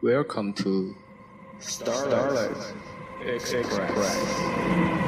Welcome to Starlight Express.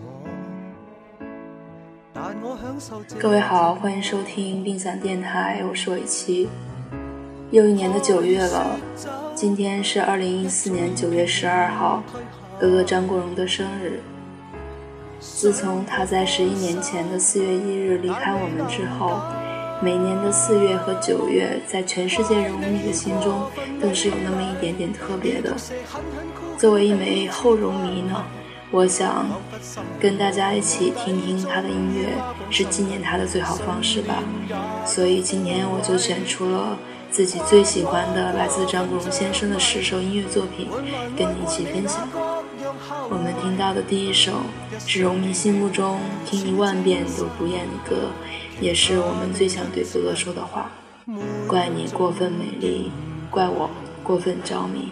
各位好，欢迎收听病散电台，我是伟奇。又一年的九月了，今天是二零一四年九月十二号，哥哥张国荣的生日。自从他在十一年前的四月一日离开我们之后，每年的四月和九月，在全世界荣迷的心中，都是有那么一点点特别的。作为一枚后荣迷呢？我想跟大家一起听听他的音乐，是纪念他的最好方式吧。所以今天我就选出了自己最喜欢的来自张国荣先生的十首音乐作品，跟你一起分享。我们听到的第一首是荣迷心目中听一万遍都不厌的歌，也是我们最想对哥哥说的话：怪你过分美丽，怪我过分着迷。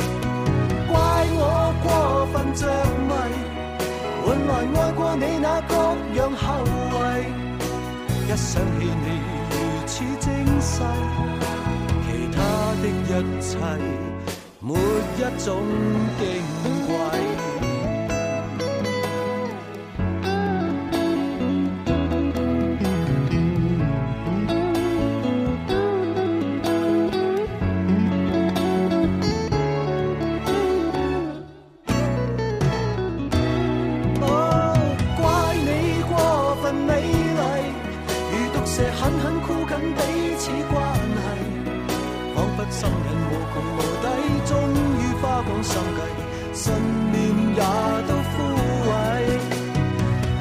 我过分着迷，换来爱过你那各样后遗。一想起你如此精细，其他的一切没一种矜贵人无穷无底，终于花光心计，信念也都枯萎。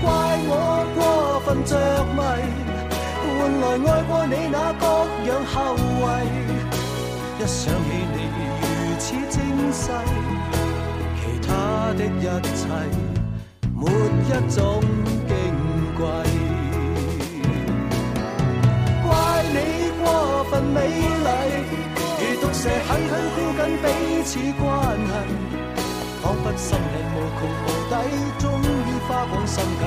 怪我过分着迷，换来爱过你那各样后遗。一想起你如此精细，其他的一切没一种矜贵。怪你过分美。蛇狠狠箍紧彼此关系，仿佛心人无穷无底，终于花光心计，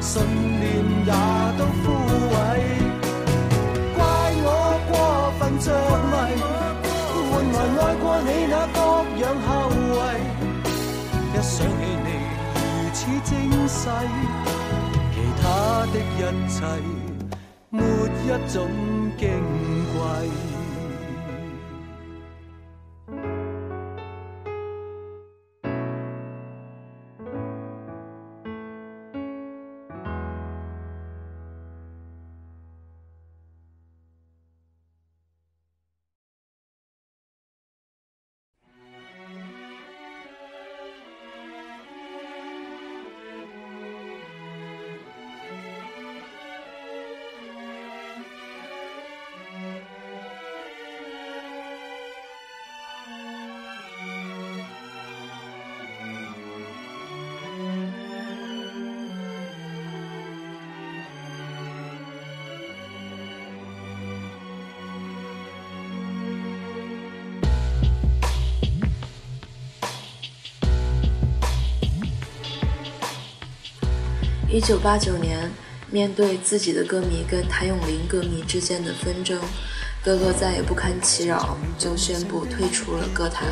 信念也都枯萎。怪我过分着迷。换来爱过你那各样后遗，一想起你如此精细，其他的一切，没一种矜贵。一九八九年，面对自己的歌迷跟谭咏麟歌迷之间的纷争，哥哥再也不堪其扰，就宣布退出了歌坛。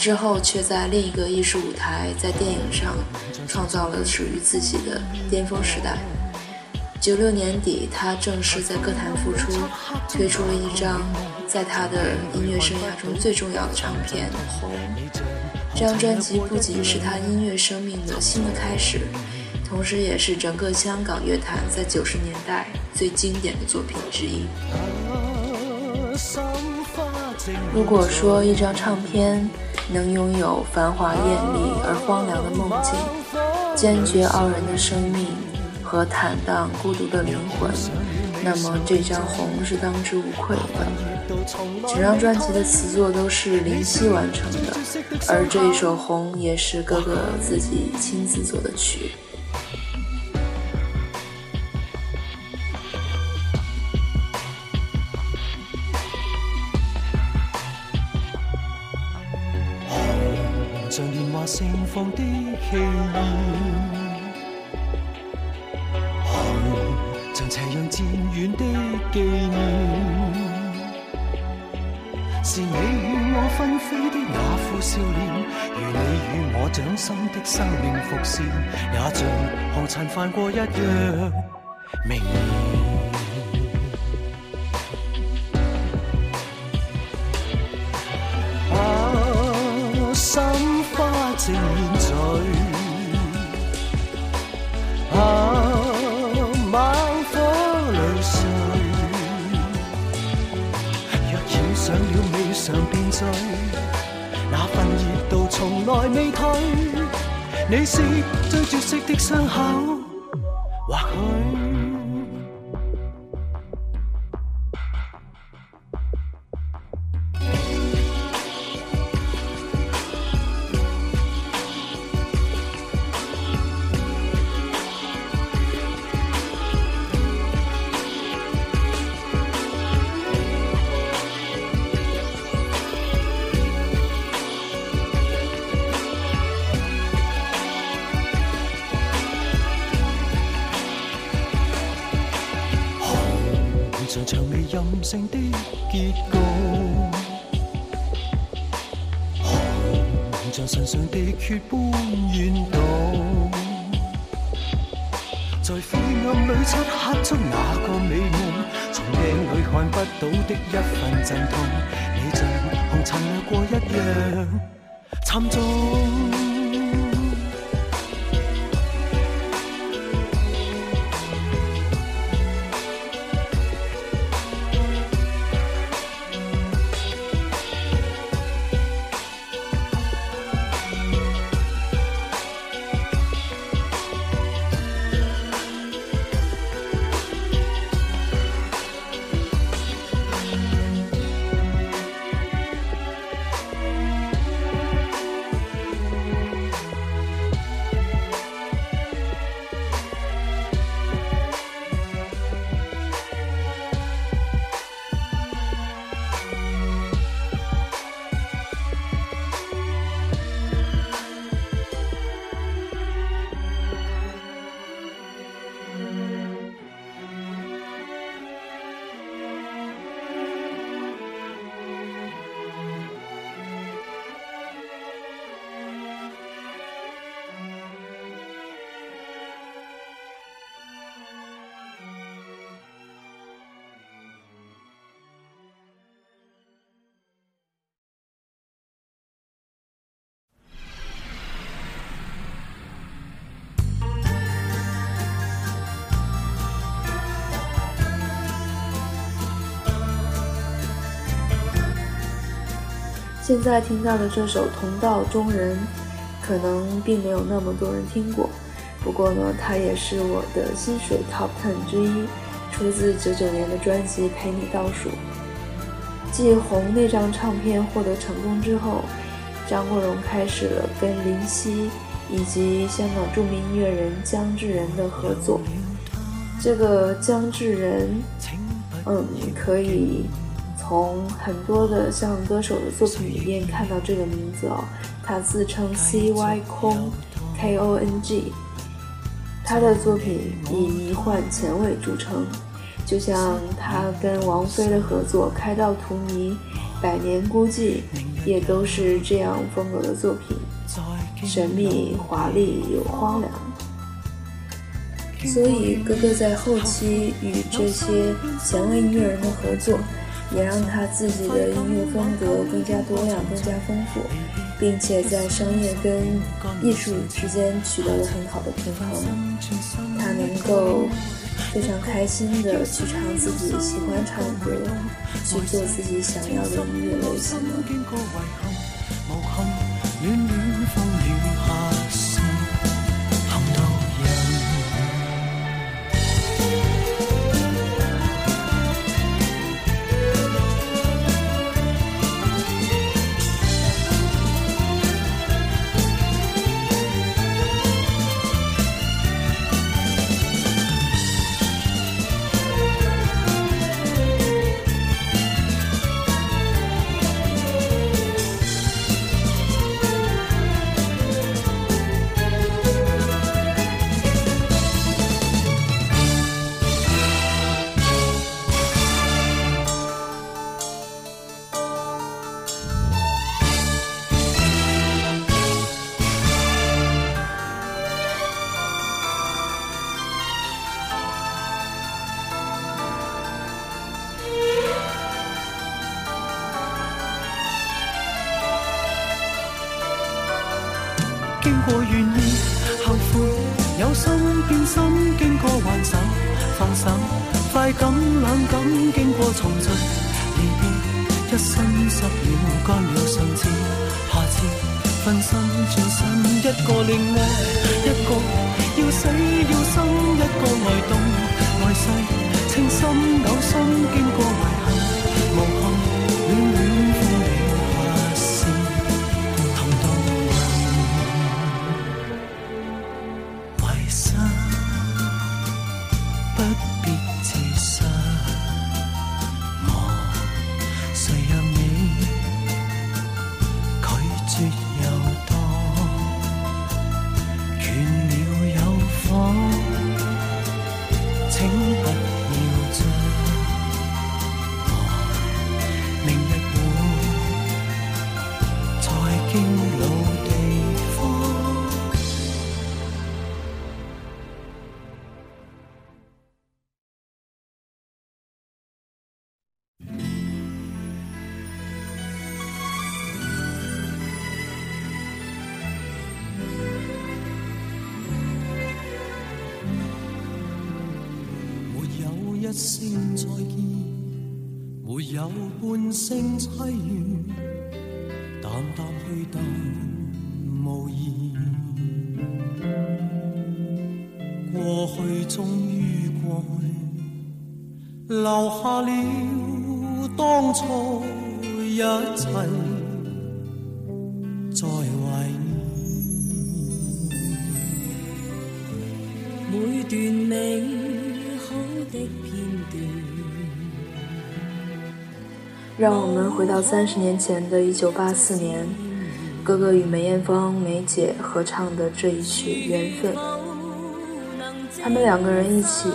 之后，却在另一个艺术舞台，在电影上创造了属于自己的巅峰时代。九六年底，他正式在歌坛复出，推出了一张在他的音乐生涯中最重要的唱片《红》。这张专辑不仅是他音乐生命的新的开始。同时，也是整个香港乐坛在九十年代最经典的作品之一。如果说一张唱片能拥有繁华艳丽而荒凉的梦境、坚决傲人的生命和坦荡孤独的灵魂，那么这张《红》是当之无愧的。整张专辑的词作都是林夕完成的，而这一首《红》也是哥哥自己亲自作的曲。放的气焰，红像斜阳渐远的纪念，是你与我纷飞的那副笑脸，如你与我掌心的生命伏线，也像红尘泛过一样明艳。来未退。你是最绝色的伤口，中那个美梦，从镜里看不到的一份阵痛，你像红尘掠过一样沉重。现在听到的这首《同道中人》，可能并没有那么多人听过。不过呢，它也是我的薪水 Top Ten 之一，出自九九年的专辑《陪你倒数》。继《红》那张唱片获得成功之后，张国荣开始了跟林夕以及香港著名音乐人姜志仁的合作。这个姜志仁，嗯，可以从很多的像歌手的作品里面看到这个名字哦。他自称 C Y 空 K O N G，他的作品以迷幻前卫著称，就像他跟王菲的合作《开到荼蘼》《百年孤寂》，也都是这样风格的作品，神秘、华丽又荒凉。所以，哥哥在后期与这些前卫音乐人的合作，也让他自己的音乐风格更加多样、更加丰富，并且在商业跟艺术之间取得了很好的平衡。他能够非常开心的去唱自己喜欢唱的歌，去做自己想要的音乐类型。快感冷感经过重聚离别，一生失了干了上次，下次分身转身，一个另爱，一个要死要生，一个爱动爱世，情深呕心经过遗憾，声再见，没有半声凄怨，淡淡去淡无言。过去终于过去，留下了当初一切，在怀念。每段美的片段。让我们回到三十年前的一九八四年，哥哥与梅艳芳、梅姐合唱的这一曲《缘分》。他们两个人一起，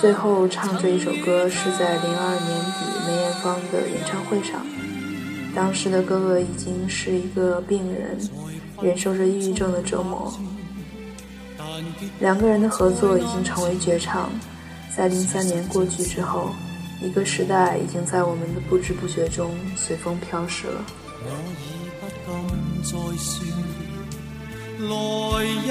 最后唱这一首歌是在零二年底梅艳芳的演唱会上。当时的哥哥已经是一个病人，忍受着抑郁症的折磨。两个人的合作已经成为绝唱，在零三年过去之后，一个时代已经在我们的不知不觉中随风飘逝了。我已不敢再说，来日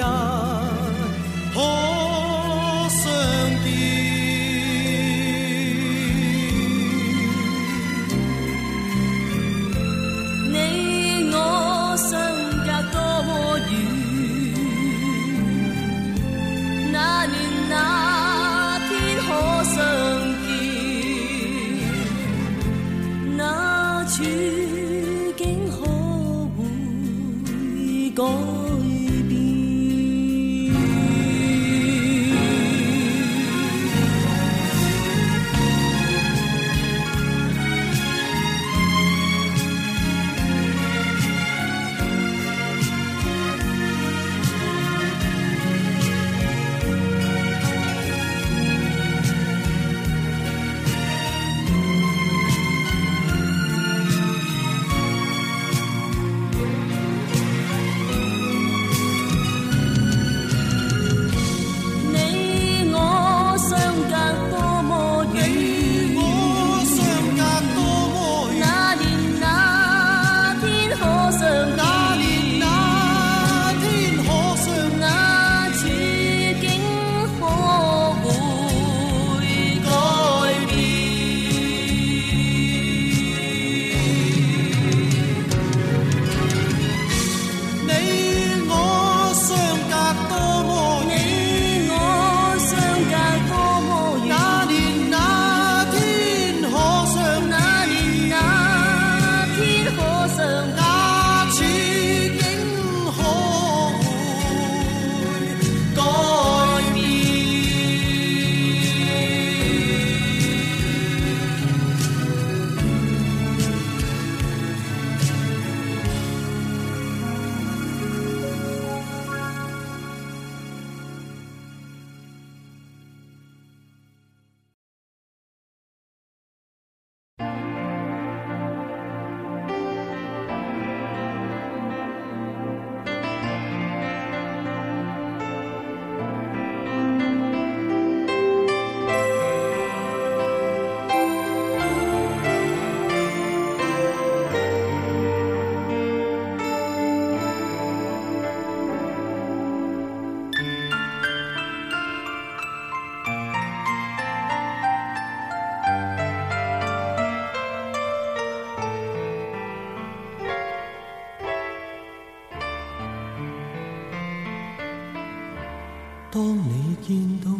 当你见到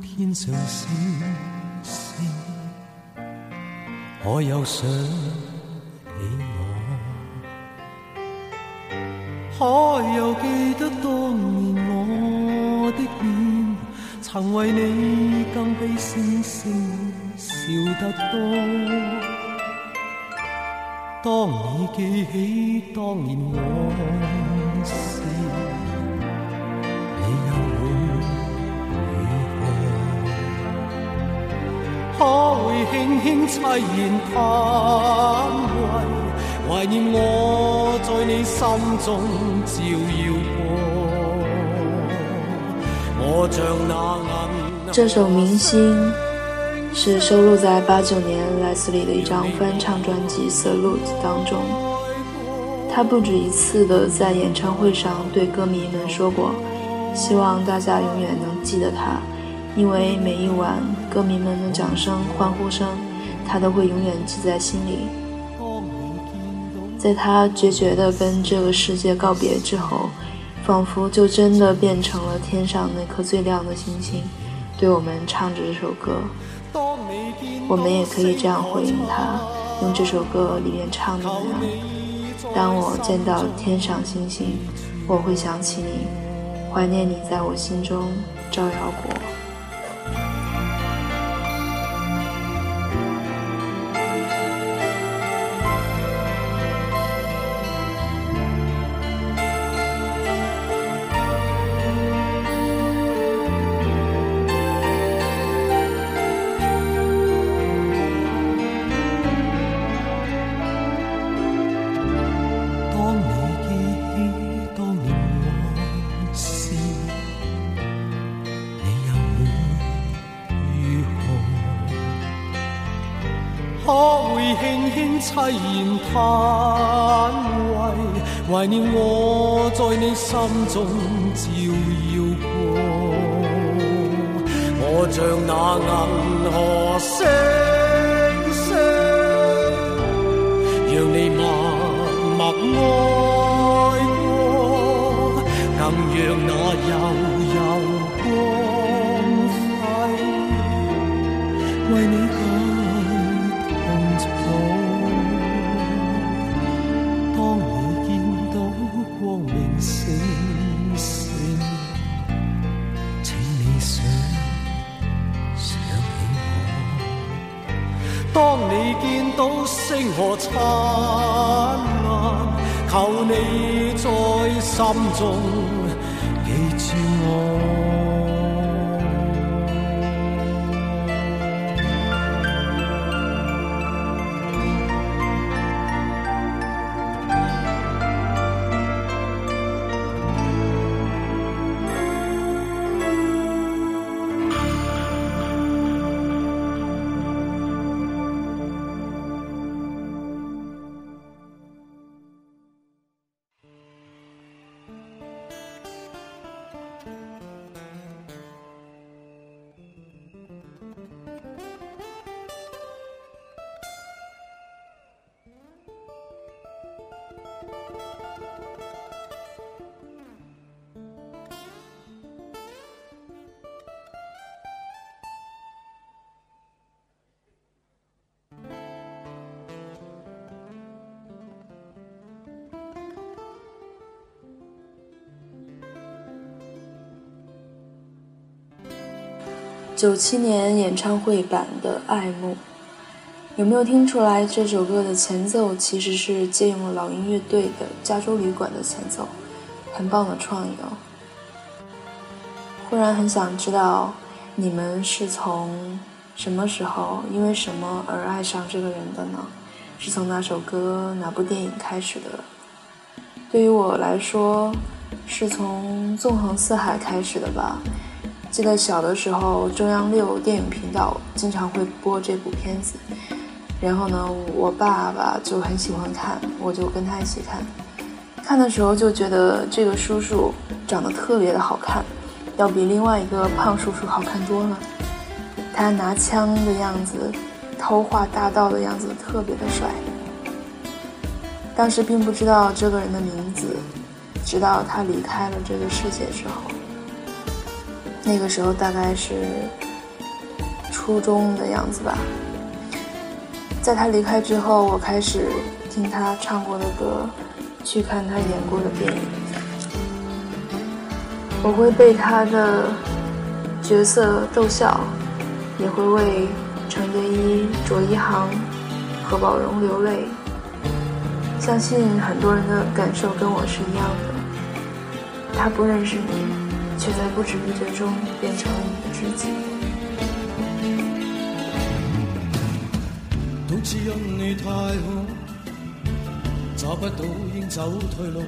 天上星星，可有想起我？可有记得当年我的脸，曾为你更比星星笑得多？当你记起当年往事，轻轻凄然叹喟，怀念我在你心中照耀过。我像那银这首《明星》是收录在八九年莱斯里的一张翻唱专辑《Salute》当中。他不止一次的在演唱会上对歌迷们说过，希望大家永远能记得他，因为每一晚歌迷们的掌声、欢呼声，他都会永远记在心里。在他决绝的跟这个世界告别之后，仿佛就真的变成了天上那颗最亮的星星，对我们唱着这首歌。我们也可以这样回应他，用这首歌里面唱的那样：当我见到天上星星，我会想起你，怀念你在我心中照耀过。怀念我在你心中照耀过。我像那银河星星。让你默默爱过，更让那柔当你见到星河灿烂，求你在心中记住我。九七年演唱会版的《爱慕》，有没有听出来这首歌的前奏其实是借用了老鹰乐队的《加州旅馆》的前奏，很棒的创意哦。忽然很想知道你们是从什么时候因为什么而爱上这个人的呢？是从哪首歌、哪部电影开始的？对于我来说，是从《纵横四海》开始的吧。记得小的时候，中央六电影频道经常会播这部片子，然后呢，我爸爸就很喜欢看，我就跟他一起看。看的时候就觉得这个叔叔长得特别的好看，要比另外一个胖叔叔好看多了。他拿枪的样子，偷画大盗的样子特别的帅。当时并不知道这个人的名字，直到他离开了这个世界之后。那个时候大概是初中的样子吧。在他离开之后，我开始听他唱过的歌，去看他演过的电影。我会被他的角色逗笑，也会为程蝶衣、卓一航、何宝荣流泪。相信很多人的感受跟我是一样的。他不认识你，却在不知不觉中变成了你的知己。都只因你太好，找不到应走退路。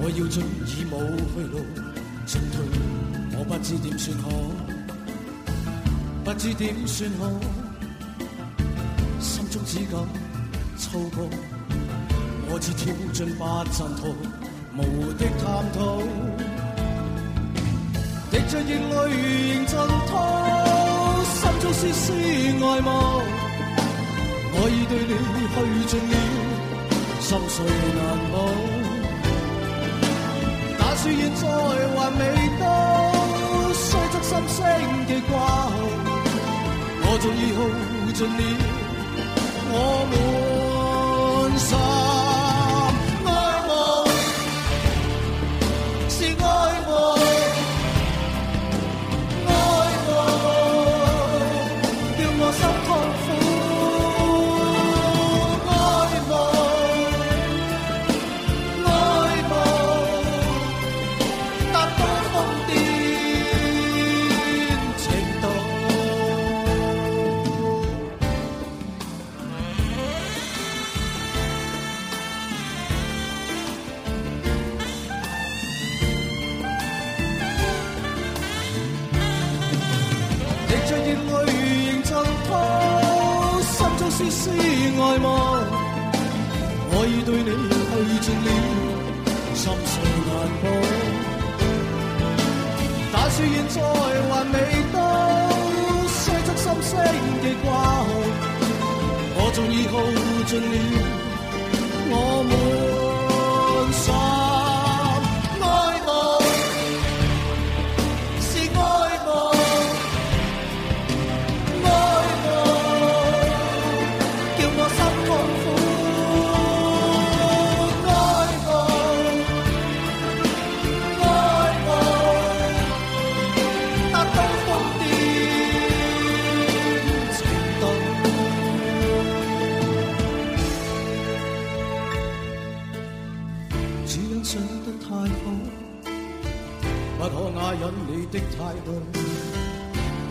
我要进已冇去路，进退我不知点算好，不知点算好，心中只感粗犷。我只跳进八阵图，无的探讨，滴着热泪仍震涛，心中丝丝爱慕。我已对你去尽了，心碎难保。打算现在还未到，虽则心声记挂号，我早已耗尽了我满心。这是爱吗？我已对你耗尽了心碎难过，但是现在还未到，虽则心声极挂号，我纵已耗尽了，我每。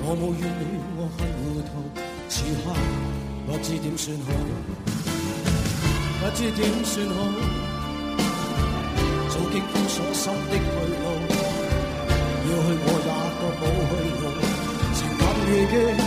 我冇怨你，我很糊涂，此刻不知点算好，不知点算好，早经封锁心的去路，要去过也觉冇去路，情感已经。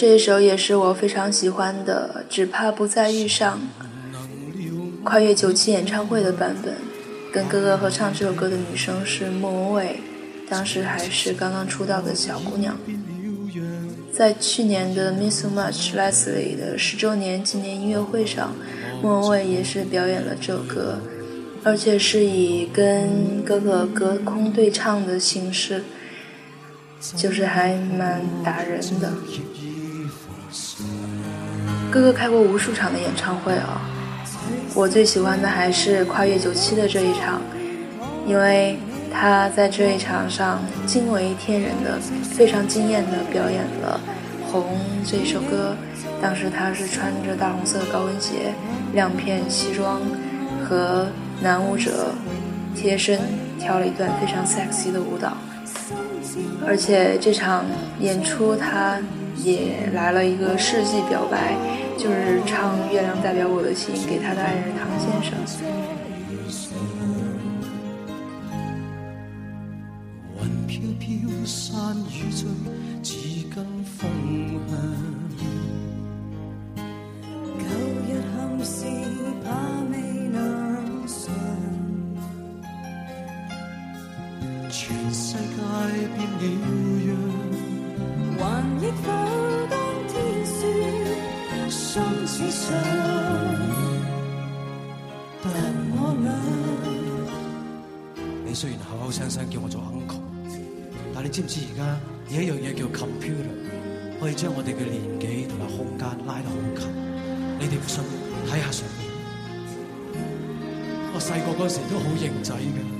这一首也是我非常喜欢的，只怕不再遇上。跨越九七演唱会的版本，跟哥哥合唱这首歌的女生是莫文蔚，当时还是刚刚出道的小姑娘。在去年的《Miss Much Leslie》的十周年纪念音乐会上，莫文蔚也是表演了这首歌，而且是以跟哥哥隔空对唱的形式，就是还蛮打人的。哥哥开过无数场的演唱会哦，我最喜欢的还是跨越九七的这一场，因为他在这一场上惊为天人的、非常惊艳的表演了《红》这首歌。当时他是穿着大红色的高跟鞋、亮片西装，和男舞者贴身跳了一段非常 sexy 的舞蹈，而且这场演出他也来了一个世纪表白。就是唱《月亮代表我的心》给他的爱人唐先生。全世界变了但我俩。你虽然口口声声叫我做 uncle，但你知唔知而家有一样嘢叫 computer，可以将我哋嘅年纪同埋空间拉得好近。你哋唔信，睇下上面。我细个嗰时都好型仔嘅。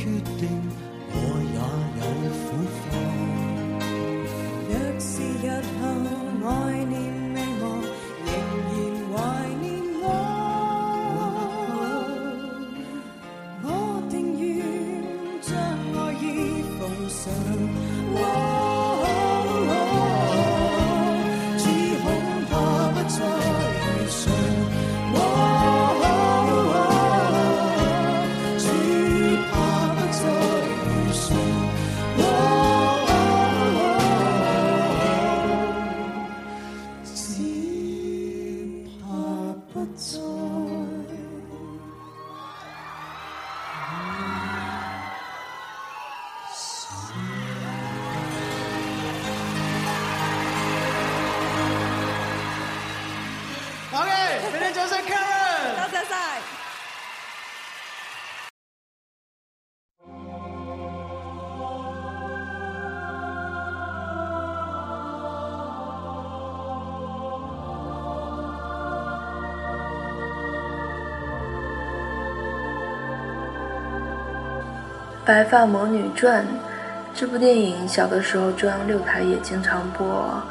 个决定，白发魔女传》这部电影，小的时候中央六台也经常播。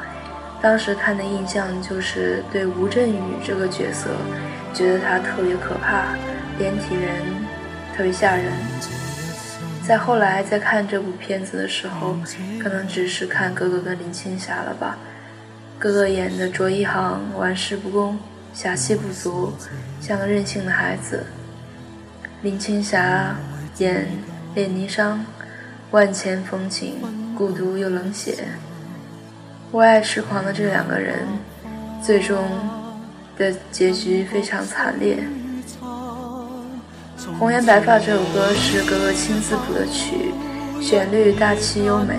当时看的印象就是对吴镇宇这个角色，觉得他特别可怕，连体人，特别吓人。再后来再看这部片子的时候，可能只是看哥哥跟林青霞了吧。哥哥演的卓一航玩世不恭，侠气不足，像个任性的孩子。林青霞演。恋霓裳，万千风情，孤独又冷血，为爱痴狂的这两个人，最终的结局非常惨烈。《红颜白发》这首歌是哥哥亲自谱的曲，旋律大气优美。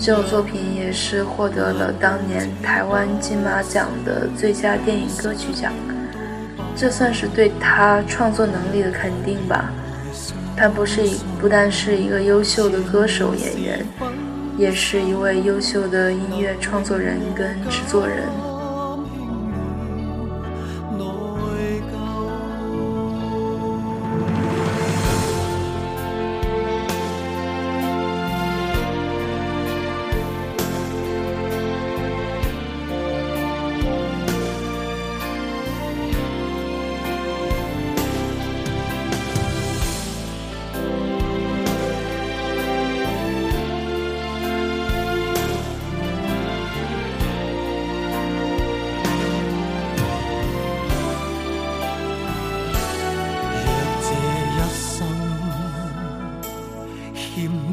这首作品也是获得了当年台湾金马奖的最佳电影歌曲奖，这算是对他创作能力的肯定吧。他不是不但是一个优秀的歌手演员，也是一位优秀的音乐创作人跟制作人。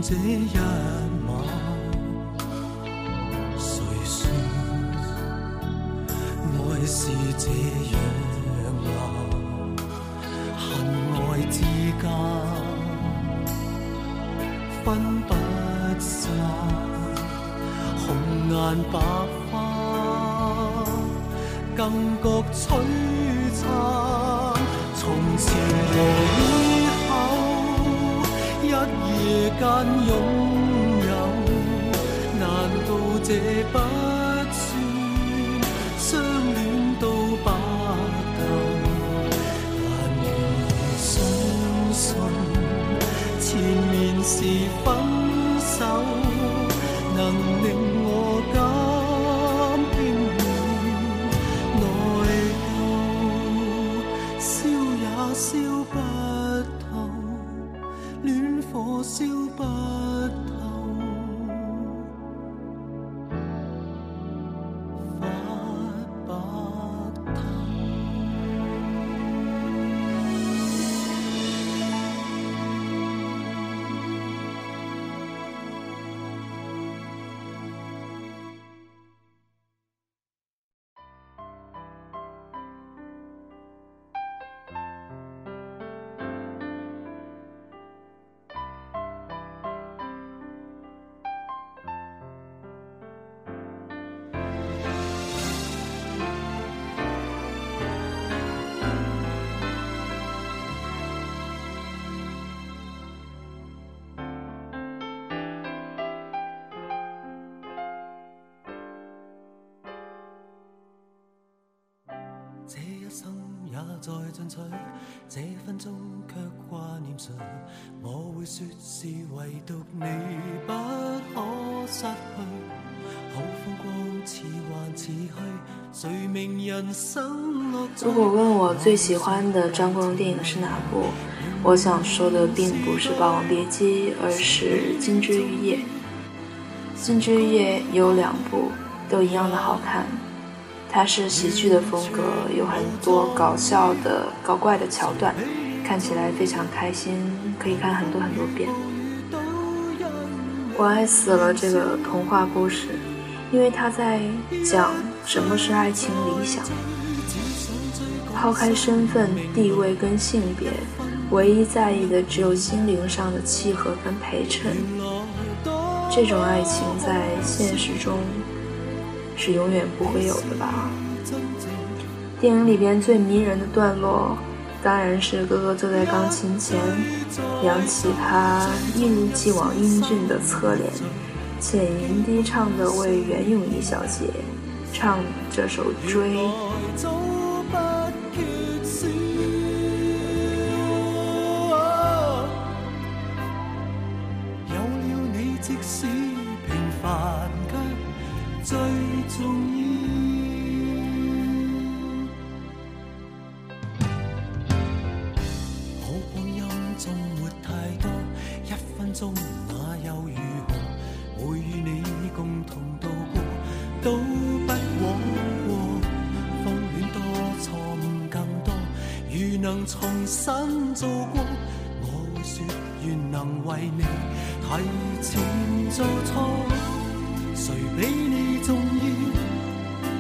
这一晚，谁说？爱是这样难？恨爱之间分不散，红颜白花，更觉璀璨。也在進取，這分鐘卻掛念誰？我會說是唯獨你不可失去。好風光似幻似虛，誰明人生樂在如果问我最喜欢的张国荣电影是哪部，我想说的并不是《霸王别姬》，而是《金枝玉叶》。《金枝玉叶》有两部，都一样的好看。它是喜剧的风格，有很多搞笑的、搞怪的桥段，看起来非常开心，可以看很多很多遍。我爱死了这个童话故事，因为它在讲什么是爱情理想。抛开身份、地位跟性别，唯一在意的只有心灵上的契合跟陪衬。这种爱情在现实中是永远不会有的吧？电影里边最迷人的段落，当然是哥哥坐在钢琴前，扬起他一如既往英俊的侧脸，浅吟低唱的为袁咏仪小姐唱这首《追》。與你共同度過，都不枉過。風戀多，錯誤更多。如能重新做過，我會說願能為你提前做錯。誰比你重要？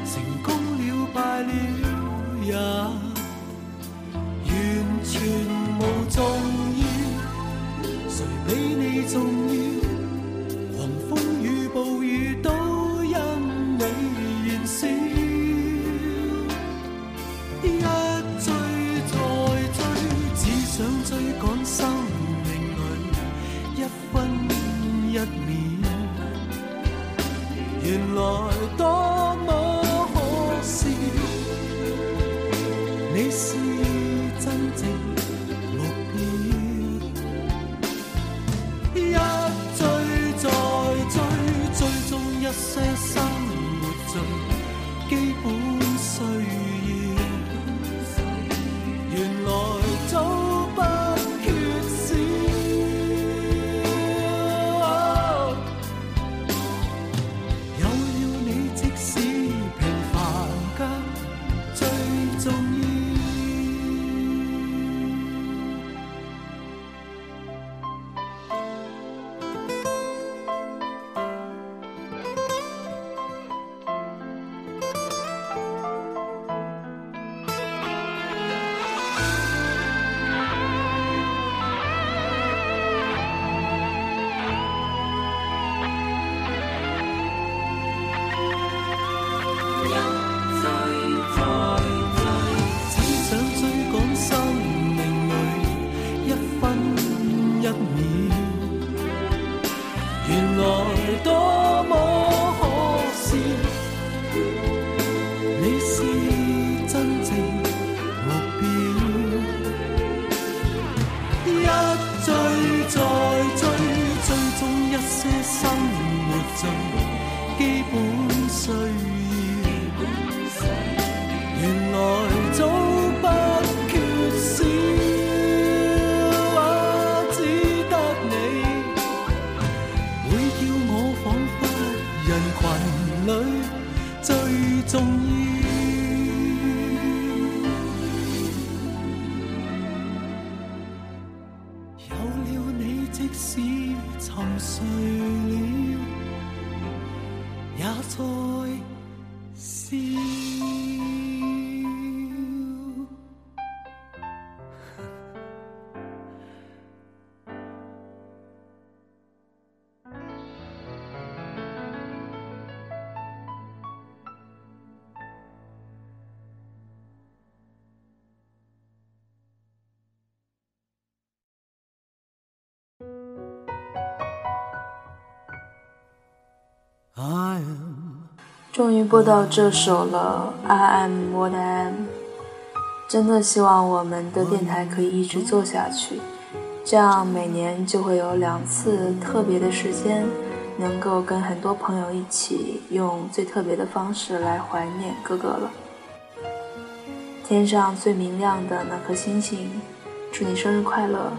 成功了，敗了也也在笑。终于播到这首了，I am what I am。真的希望我们的电台可以一直做下去，这样每年就会有两次特别的时间，能够跟很多朋友一起用最特别的方式来怀念哥哥了。天上最明亮的那颗星星，祝你生日快乐！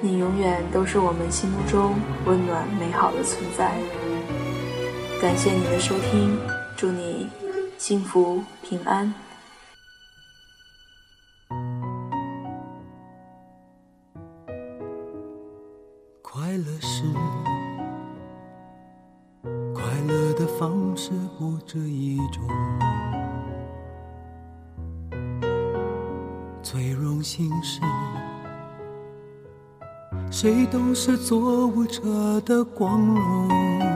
你永远都是我们心目中温暖美好的存在。感谢你的收听，祝你幸福平安。快乐是快乐的方式不止一种，最荣幸是，谁都是做舞者的光荣，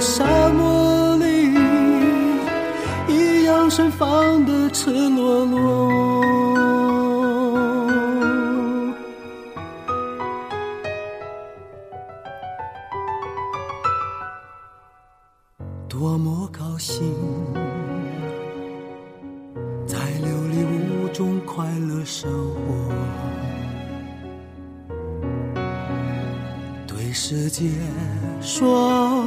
沙漠里，一样盛放的赤裸裸。多么高兴，在琉璃屋中快乐生活，对世界说，